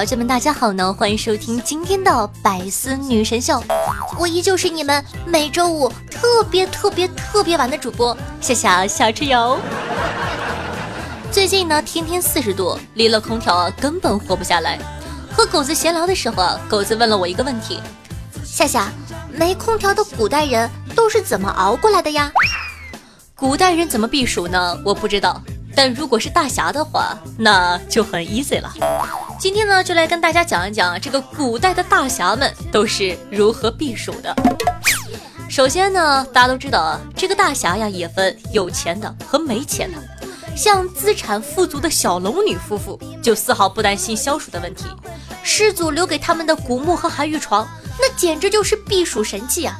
小姐们，大家好呢！欢迎收听今天的百思女神秀，我依旧是你们每周五特别特别特别晚的主播夏夏小吃油。最近呢，天天四十度，离了空调啊，根本活不下来。和狗子闲聊的时候啊，狗子问了我一个问题：夏夏，没空调的古代人都是怎么熬过来的呀？古代人怎么避暑呢？我不知道。但如果是大侠的话，那就很 easy 了。今天呢，就来跟大家讲一讲这个古代的大侠们都是如何避暑的。首先呢，大家都知道啊，这个大侠呀也分有钱的和没钱的。像资产富足的小龙女夫妇，就丝毫不担心消暑的问题。师祖留给他们的古墓和寒玉床，那简直就是避暑神器啊！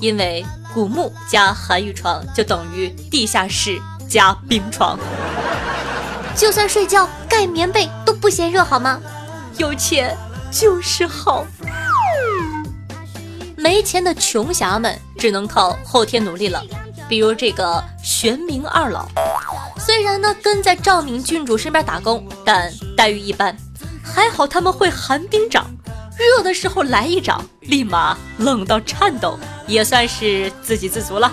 因为古墓加寒玉床就等于地下室。加冰床，就算睡觉盖棉被都不嫌热，好吗？有钱就是好。没钱的穷侠们只能靠后天努力了。比如这个玄冥二老，虽然呢跟在赵敏郡主身边打工，但待遇一般。还好他们会寒冰掌，热的时候来一掌，立马冷到颤抖，也算是自给自足了。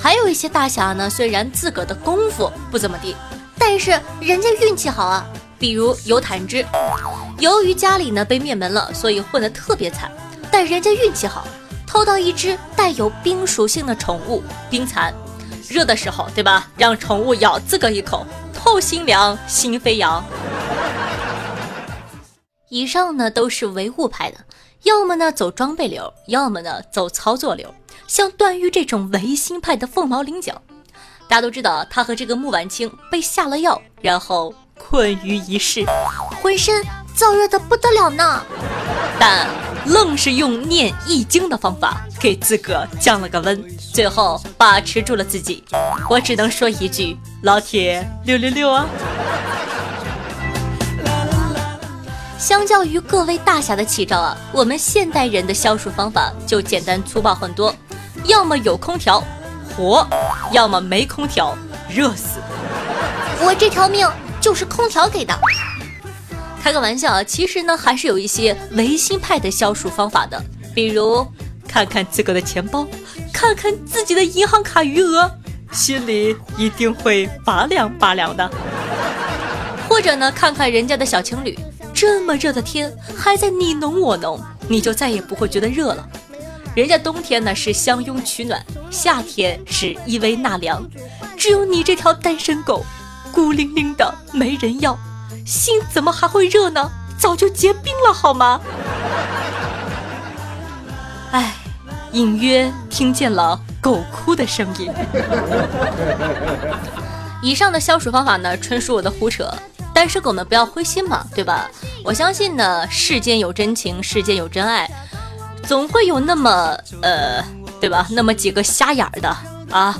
还有一些大侠呢，虽然自个儿的功夫不怎么地，但是人家运气好啊。比如有坦之，由于家里呢被灭门了，所以混得特别惨。但人家运气好，偷到一只带有冰属性的宠物冰蚕，热的时候对吧，让宠物咬自个一口，透心凉，心飞扬。以上呢都是唯物派的，要么呢走装备流，要么呢走操作流。像段誉这种唯心派的凤毛麟角，大家都知道，他和这个穆婉清被下了药，然后困于一室，浑身燥热的不得了呢。但愣是用念易经的方法给自个降了个温，最后把持住了自己。我只能说一句：老铁六六六啊！相较于各位大侠的奇招啊，我们现代人的消暑方法就简单粗暴很多。要么有空调，活；要么没空调，热死。我这条命就是空调给的。开个玩笑啊，其实呢还是有一些维新派的消暑方法的，比如看看自个的钱包，看看自己的银行卡余额，心里一定会拔凉拔凉的。或者呢，看看人家的小情侣，这么热的天还在你侬我侬，你就再也不会觉得热了。人家冬天呢是相拥取暖，夏天是依偎纳凉，只有你这条单身狗，孤零零的没人要，心怎么还会热呢？早就结冰了好吗？哎，隐约听见了狗哭的声音。以上的消暑方法呢，纯属我的胡扯，单身狗们不要灰心嘛，对吧？我相信呢，世间有真情，世间有真爱。总会有那么呃，对吧？那么几个瞎眼儿的啊，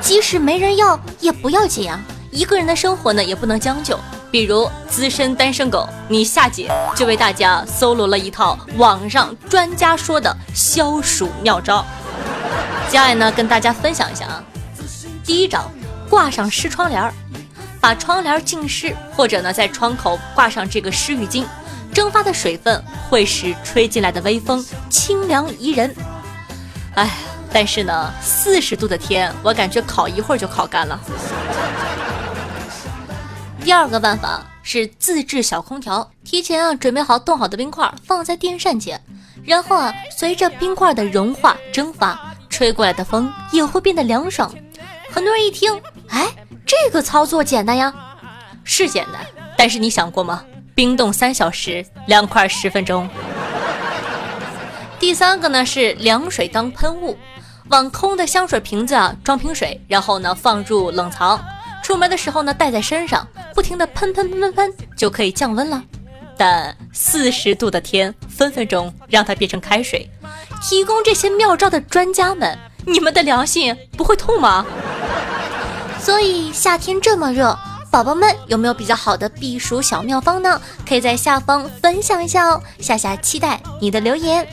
即使没人要也不要紧啊。一个人的生活呢也不能将就。比如资深单身狗，你夏姐就为大家搜罗了一套网上专家说的消暑妙招。接下来呢，跟大家分享一下啊。第一招，挂上湿窗帘儿，把窗帘浸湿，或者呢在窗口挂上这个湿浴巾。蒸发的水分会使吹进来的微风清凉宜人。哎，但是呢，四十度的天，我感觉烤一会儿就烤干了。第二个办法是自制小空调，提前啊准备好冻好的冰块放在电扇前，然后啊随着冰块的融化蒸发，吹过来的风也会变得凉爽。很多人一听，哎，这个操作简单呀，是简单，但是你想过吗？冰冻三小时，凉快十分钟。第三个呢是凉水当喷雾，往空的香水瓶子啊装瓶水，然后呢放入冷藏，出门的时候呢带在身上，不停的喷喷喷喷喷就可以降温了。但四十度的天分分钟让它变成开水。提供这些妙招的专家们，你们的良心不会痛吗？所以夏天这么热。宝宝们有没有比较好的避暑小妙方呢？可以在下方分享一下哦。夏夏期待你的留言。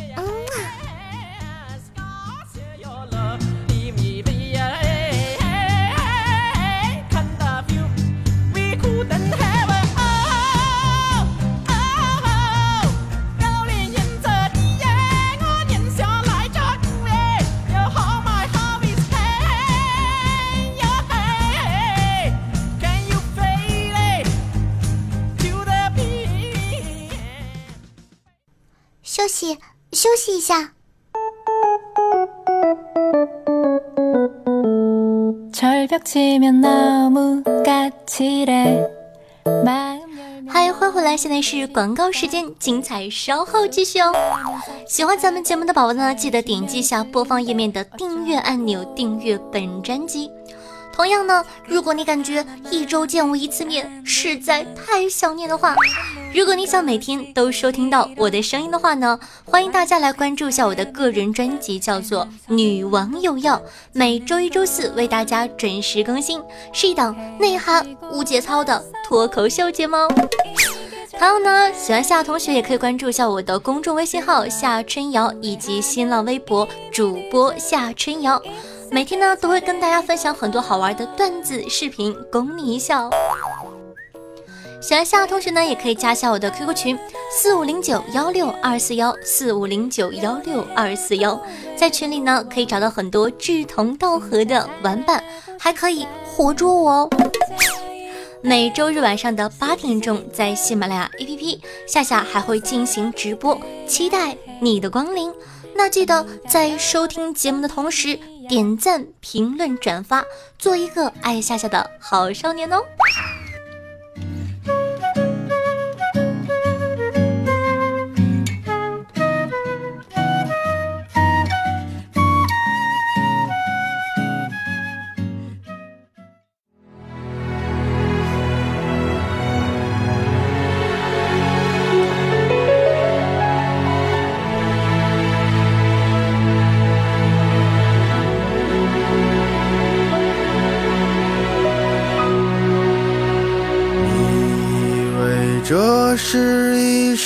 息休息一下。嗨，欢迎回来！现在是广告时间，精彩稍后继续哦。喜欢咱们节目的宝宝呢，记得点击一下播放页面的订阅按钮，订阅本专辑。同样呢，如果你感觉一周见我一次面实在太想念的话，如果你想每天都收听到我的声音的话呢，欢迎大家来关注一下我的个人专辑，叫做《女王有药》，每周一、周四为大家准时更新，是一档内涵无节操的脱口秀节目。还有呢，喜欢夏同学也可以关注一下我的公众微信号夏春瑶，以及新浪微博主播夏春瑶。每天呢都会跟大家分享很多好玩的段子视频，供你一笑。喜欢夏同学呢，也可以加一下我的 QQ 群四五零九幺六二四幺四五零九幺六二四幺，在群里呢可以找到很多志同道合的玩伴，还可以活捉我哦。每周日晚上的八点钟，在喜马拉雅 APP，夏夏还会进行直播，期待你的光临。那记得在收听节目的同时。点赞、评论、转发，做一个爱夏夏的好少年哦！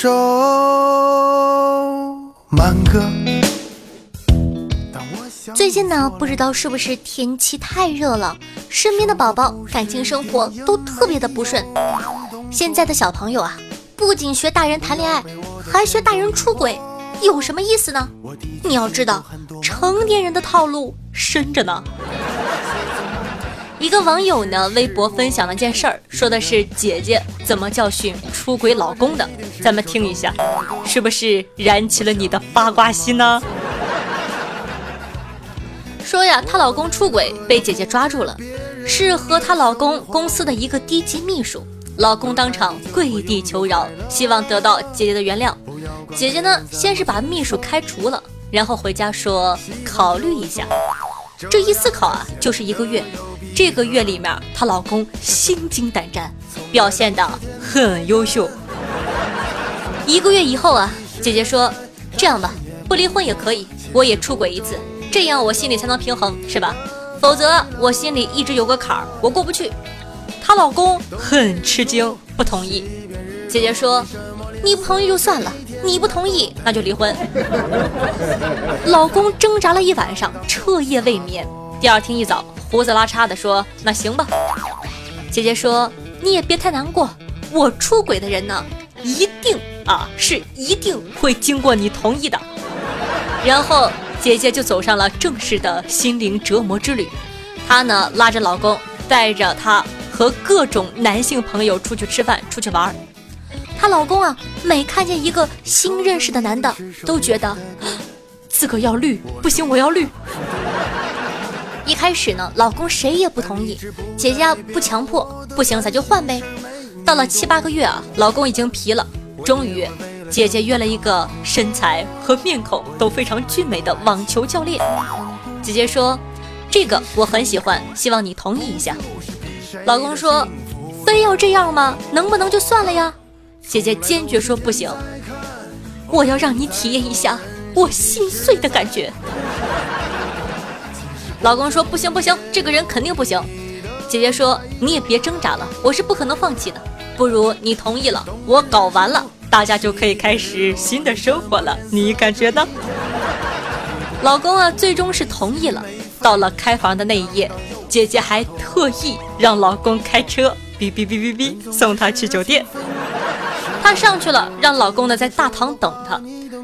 首慢歌。最近呢，不知道是不是天气太热了，身边的宝宝感情生活都特别的不顺。现在的小朋友啊，不仅学大人谈恋爱，还学大人出轨，有什么意思呢？你要知道，成年人的套路深着呢。一个网友呢，微博分享了件事儿，说的是姐姐怎么教训出轨老公的，咱们听一下，是不是燃起了你的八卦心呢？说呀，她老公出轨被姐姐抓住了，是和她老公公司的一个低级秘书，老公当场跪地求饶，希望得到姐姐的原谅。姐姐呢，先是把秘书开除了，然后回家说考虑一下，这一思考啊，就是一个月。这个月里面，她老公心惊胆战，表现的很优秀。一个月以后啊，姐姐说：“这样吧，不离婚也可以，我也出轨一次，这样我心里才能平衡，是吧？否则我心里一直有个坎儿，我过不去。”她老公很吃惊，不同意。姐姐说：“你不同意就算了，你不同意那就离婚。”老公挣扎了一晚上，彻夜未眠。第二天一早。胡子拉碴的说：“那行吧。”姐姐说：“你也别太难过，我出轨的人呢，一定啊是一定会经过你同意的。”然后姐姐就走上了正式的心灵折磨之旅。她呢拉着老公，带着她和各种男性朋友出去吃饭、出去玩。她老公啊，每看见一个新认识的男的，都觉得自个要绿，不行，我要绿。一开始呢，老公谁也不同意，姐姐不强迫，不行咱就换呗。到了七八个月啊，老公已经皮了，终于姐姐约了一个身材和面孔都非常俊美的网球教练。姐姐说：“这个我很喜欢，希望你同意一下。”老公说：“非要这样吗？能不能就算了呀？”姐姐坚决说：“不行，我要让你体验一下我心碎的感觉。”老公说：“不行不行，这个人肯定不行。”姐姐说：“你也别挣扎了，我是不可能放弃的。不如你同意了，我搞完了，大家就可以开始新的生活了。你感觉呢？”老公啊，最终是同意了。到了开房的那一夜，姐姐还特意让老公开车，哔哔哔哔哔，送她去酒店。她上去了，让老公呢在大堂等她。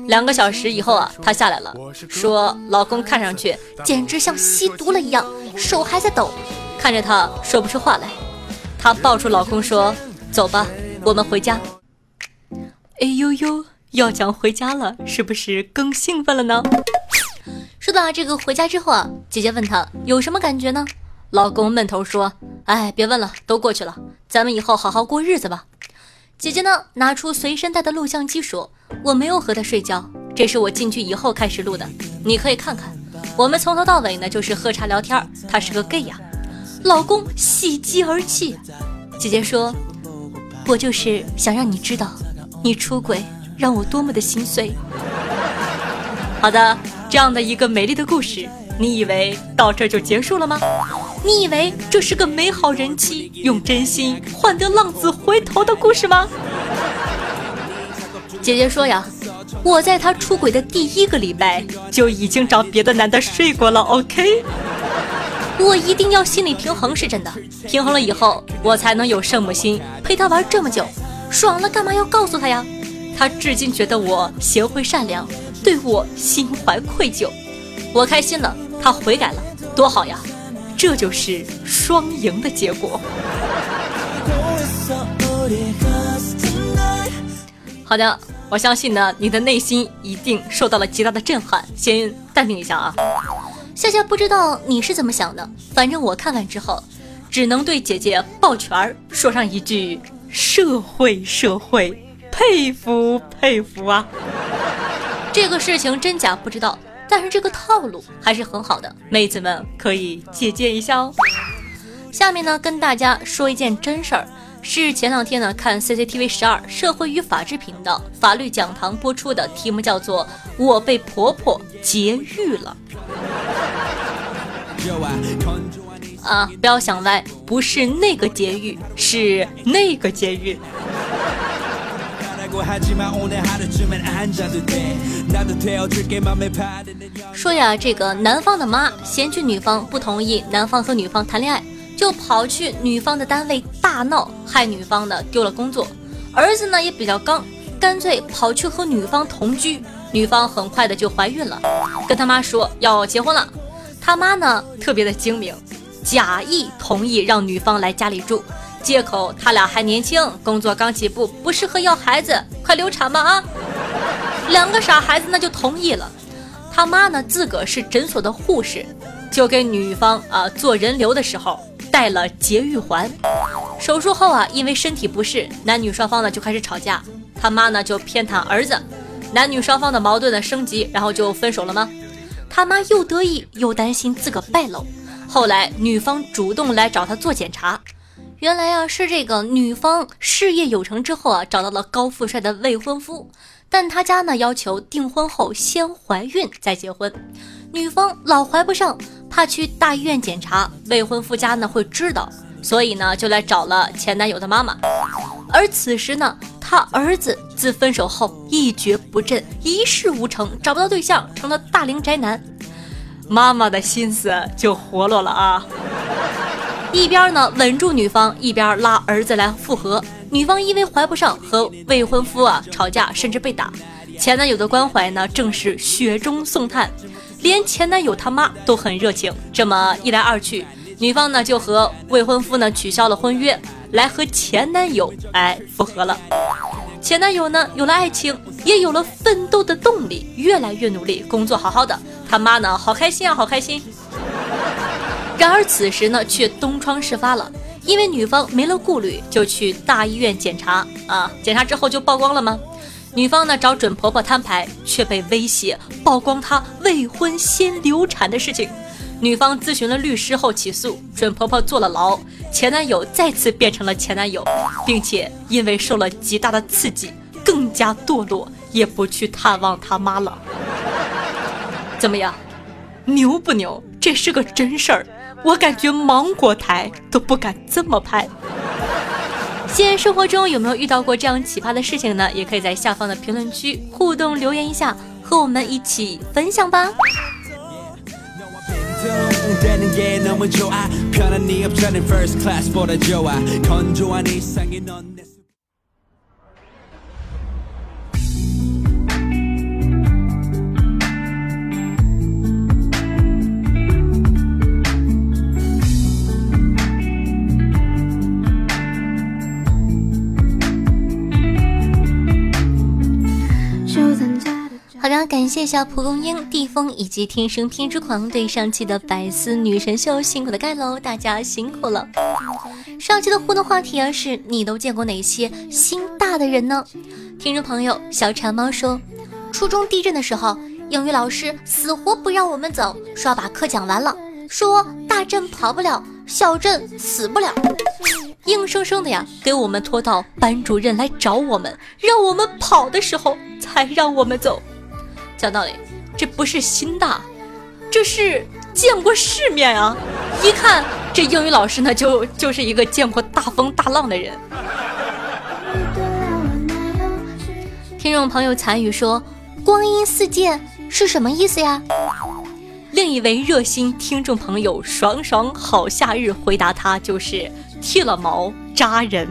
两个小时以后啊，她下来了，说老公看上去简直像吸毒了一样，手还在抖，看着她说不出话来。她抱住老公说：“走吧，我们回家。”哎呦呦，要讲回家了，是不是更兴奋了呢？说到这个回家之后啊，姐姐问他有什么感觉呢？老公闷头说：“哎，别问了，都过去了，咱们以后好好过日子吧。”姐姐呢，拿出随身带的录像机说：“我没有和他睡觉，这是我进去以后开始录的，你可以看看。我们从头到尾呢就是喝茶聊天，他是个 gay 呀。”老公喜极而泣。姐姐说：“我就是想让你知道，你出轨让我多么的心碎。”好的。这样的一个美丽的故事，你以为到这就结束了吗？你以为这是个美好人妻用真心换得浪子回头的故事吗？姐姐说呀，我在他出轨的第一个礼拜就已经找别的男的睡过了。OK，我一定要心理平衡是真的，平衡了以后我才能有圣母心陪他玩这么久，爽了干嘛要告诉他呀？他至今觉得我贤惠善良。对我心怀愧疚，我开心了，他悔改了，多好呀！这就是双赢的结果。好的，我相信呢，你的内心一定受到了极大的震撼。先淡定一下啊，夏夏不知道你是怎么想的，反正我看完之后，只能对姐姐抱拳儿，说上一句：社会社会，佩服佩服啊！这个事情真假不知道，但是这个套路还是很好的，妹子们可以借鉴一下哦。下面呢，跟大家说一件真事儿，是前两天呢看 CCTV 十二社会与法制频道法律讲堂播出的，题目叫做《我被婆婆劫狱了》。啊，不要想歪，不是那个劫狱，是那个劫狱。说呀，这个男方的妈嫌弃女方不同意男方和女方谈恋爱，就跑去女方的单位大闹，害女方呢丢了工作。儿子呢也比较刚，干脆跑去和女方同居。女方很快的就怀孕了，跟他妈说要结婚了。他妈呢特别的精明，假意同意让女方来家里住。借口他俩还年轻，工作刚起步，不适合要孩子，快流产吧啊！两个傻孩子那就同意了。他妈呢，自个是诊所的护士，就给女方啊做人流的时候带了节育环。手术后啊，因为身体不适，男女双方呢就开始吵架。他妈呢就偏袒儿子，男女双方的矛盾呢升级，然后就分手了吗？他妈又得意又担心自个败露，后来女方主动来找他做检查。原来啊，是这个女方事业有成之后啊，找到了高富帅的未婚夫，但他家呢要求订婚后先怀孕再结婚，女方老怀不上，怕去大医院检查，未婚夫家呢会知道，所以呢就来找了前男友的妈妈。而此时呢，他儿子自分手后一蹶不振，一事无成，找不到对象，成了大龄宅男，妈妈的心思就活络了啊。一边呢稳住女方，一边拉儿子来复合。女方因为怀不上，和未婚夫啊吵架，甚至被打。前男友的关怀呢，正是雪中送炭，连前男友他妈都很热情。这么一来二去，女方呢就和未婚夫呢取消了婚约，来和前男友哎复合了。前男友呢有了爱情，也有了奋斗的动力，越来越努力，工作好好的。他妈呢好开心啊，好开心。然而此时呢，却东窗事发了，因为女方没了顾虑，就去大医院检查啊。检查之后就曝光了吗？女方呢找准婆婆摊牌，却被威胁曝光她未婚先流产的事情。女方咨询了律师后起诉，准婆婆坐了牢，前男友再次变成了前男友，并且因为受了极大的刺激，更加堕落，也不去探望他妈了。怎么样，牛不牛？这是个真事儿，我感觉芒果台都不敢这么拍。现实生活中有没有遇到过这样奇葩的事情呢？也可以在下方的评论区互动留言一下，和我们一起分享吧。下蒲公英、地风以及天生偏执狂对上期的百思女神秀辛苦的盖楼，大家辛苦了。上期的互动话题啊是你都见过哪些心大的人呢？听众朋友小馋猫说，初中地震的时候，英语老师死活不让我们走，说要把课讲完了，说大震跑不了，小震死不了，硬生生的呀给我们拖到班主任来找我们，让我们跑的时候才让我们走。讲道理，这不是心大，这是见过世面啊！一看这英语老师呢，就就是一个见过大风大浪的人。听众朋友残语说：“光阴似箭是什么意思呀？”另一位热心听众朋友爽爽好夏日回答他：“就是剃了毛扎人。”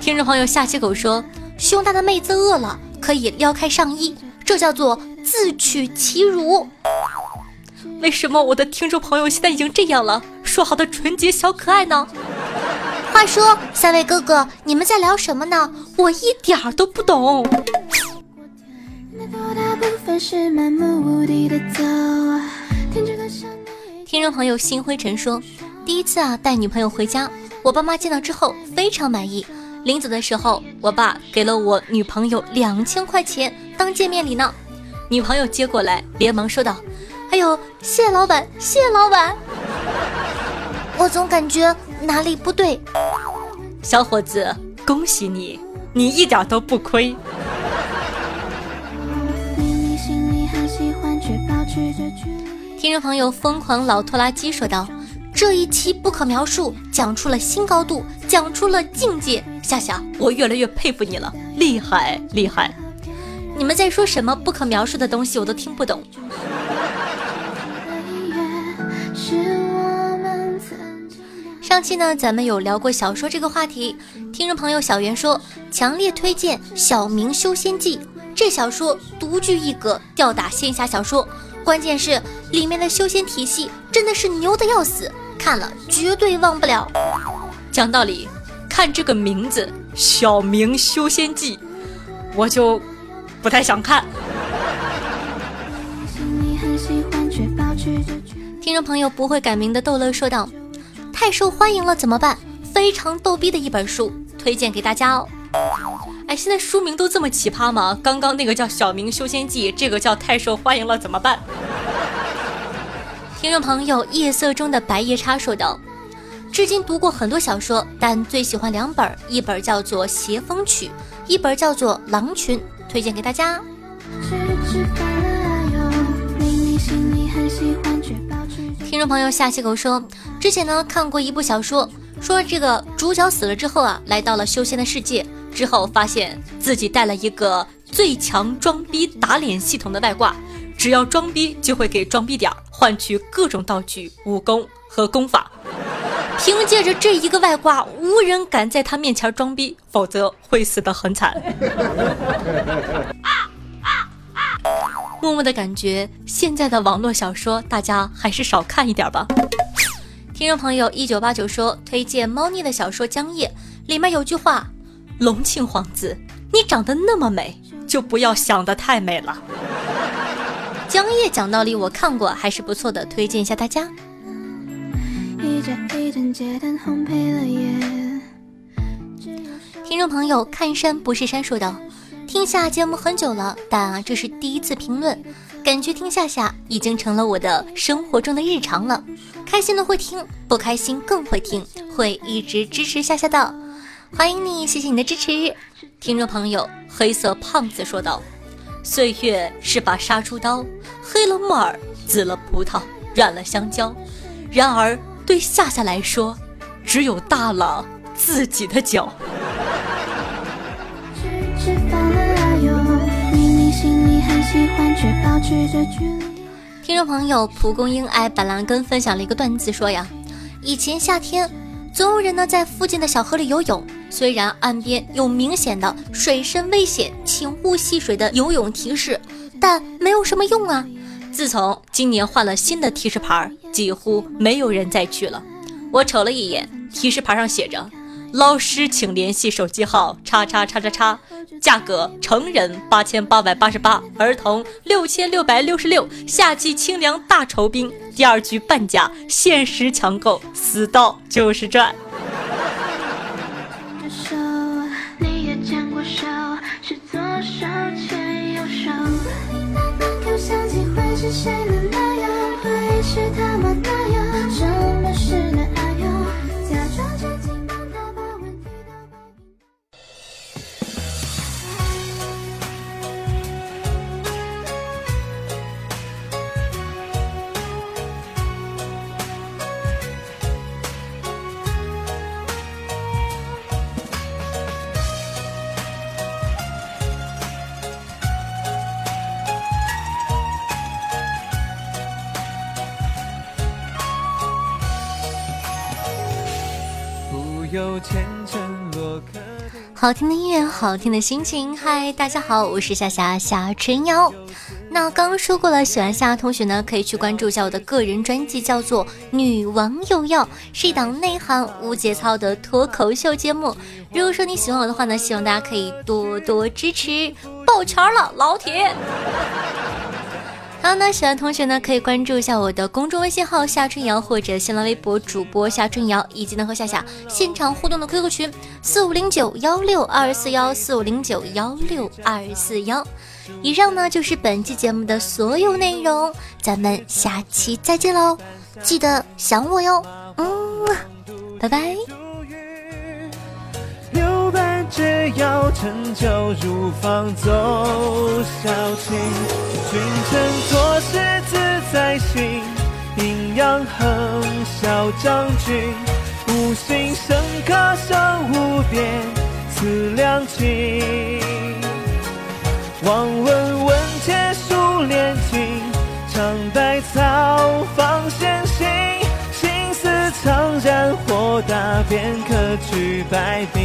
听众朋友下期狗说：“胸大的妹子饿了。”可以撩开上衣，这叫做自取其辱。为什么我的听众朋友现在已经这样了？说好的纯洁小可爱呢？话说，三位哥哥，你们在聊什么呢？我一点儿都不懂。听众朋友心灰尘说，第一次啊带女朋友回家，我爸妈见到之后非常满意。临走的时候，我爸给了我女朋友两千块钱当见面礼呢。女朋友接过来，连忙说道：“哎呦，谢老板，谢老板！”我总感觉哪里不对。小伙子，恭喜你，你一点都不亏。听众朋友，疯狂老拖拉机说道。这一期不可描述讲出了新高度，讲出了境界。夏夏，我越来越佩服你了，厉害厉害！你们在说什么不可描述的东西，我都听不懂。上期呢，咱们有聊过小说这个话题，听众朋友小袁说强烈推荐《小明修仙记》，这小说独具一格，吊打仙侠小说。关键是里面的修仙体系真的是牛的要死。看了绝对忘不了。讲道理，看这个名字《小明修仙记》，我就不太想看。听众朋友不会改名的逗乐说道：“太受欢迎了怎么办？非常逗逼的一本书，推荐给大家哦。”哎，现在书名都这么奇葩吗？刚刚那个叫《小明修仙记》，这个叫太受欢迎了怎么办？听众朋友，夜色中的白夜叉说道：“至今读过很多小说，但最喜欢两本，一本叫做《邪风曲》，一本叫做《狼群》，推荐给大家。”听众朋友夏西狗说：“之前呢看过一部小说，说这个主角死了之后啊，来到了修仙的世界，之后发现自己带了一个最强装逼打脸系统的外挂。”只要装逼，就会给装逼点换取各种道具、武功和功法。凭借着这一个外挂，无人敢在他面前装逼，否则会死得很惨。默默的感觉，现在的网络小说大家还是少看一点吧。听众朋友一九八九说，推荐猫腻的小说《江夜》，里面有句话：“隆庆皇子，你长得那么美，就不要想得太美了。”江夜讲道理，我看过，还是不错的，推荐一下大家。听众朋友看山不是山说道：“听下节目很久了，但这是第一次评论，感觉听夏夏已经成了我的生活中的日常了。开心的会听，不开心更会听，会一直支持夏夏的。欢迎你，谢谢你的支持。”听众朋友黑色胖子说道：“岁月是把杀猪刀，黑了木耳，紫了葡萄，染了香蕉。然而对夏夏来说，只有大了自己的脚。”听众朋友蒲公英爱板蓝根分享了一个段子，说呀，以前夏天总有人呢在附近的小河里游泳，虽然岸边有明显的水深危险，请勿戏水的游泳提示，但没有什么用啊。自从今年换了新的提示牌，几乎没有人再去了。我瞅了一眼，提示牌上写着。老师，请联系手机号叉叉叉叉叉，价格成人八千八百八十八，儿童六千六百六十六。夏季清凉大酬宾，第二局半价，限时抢购，死到就是赚。是谁能那样？好听的音乐，好听的心情。嗨，大家好，我是夏夏夏春瑶。那刚刚说过了，喜欢夏同学呢，可以去关注一下我的个人专辑，叫做《女王又要》，是一档内涵无节操的脱口秀节目。如果说你喜欢我的话呢，希望大家可以多多支持，抱拳了，老铁。好，那喜欢同学呢，可以关注一下我的公众微信号夏春瑶，或者新浪微博主播夏春瑶，以及呢和夏夏现场互动的 QQ 群四五零九幺六二四幺四五零九幺六二四幺。以上呢就是本期节目的所有内容，咱们下期再见喽，记得想我哟，嗯，拜拜。只要陈酒入房奏小情，君臣在心，阴阳横笑将军，五行生克生无边，此良情。望闻问切数连听，尝百草方先行，心思苍然豁达，便可举百病。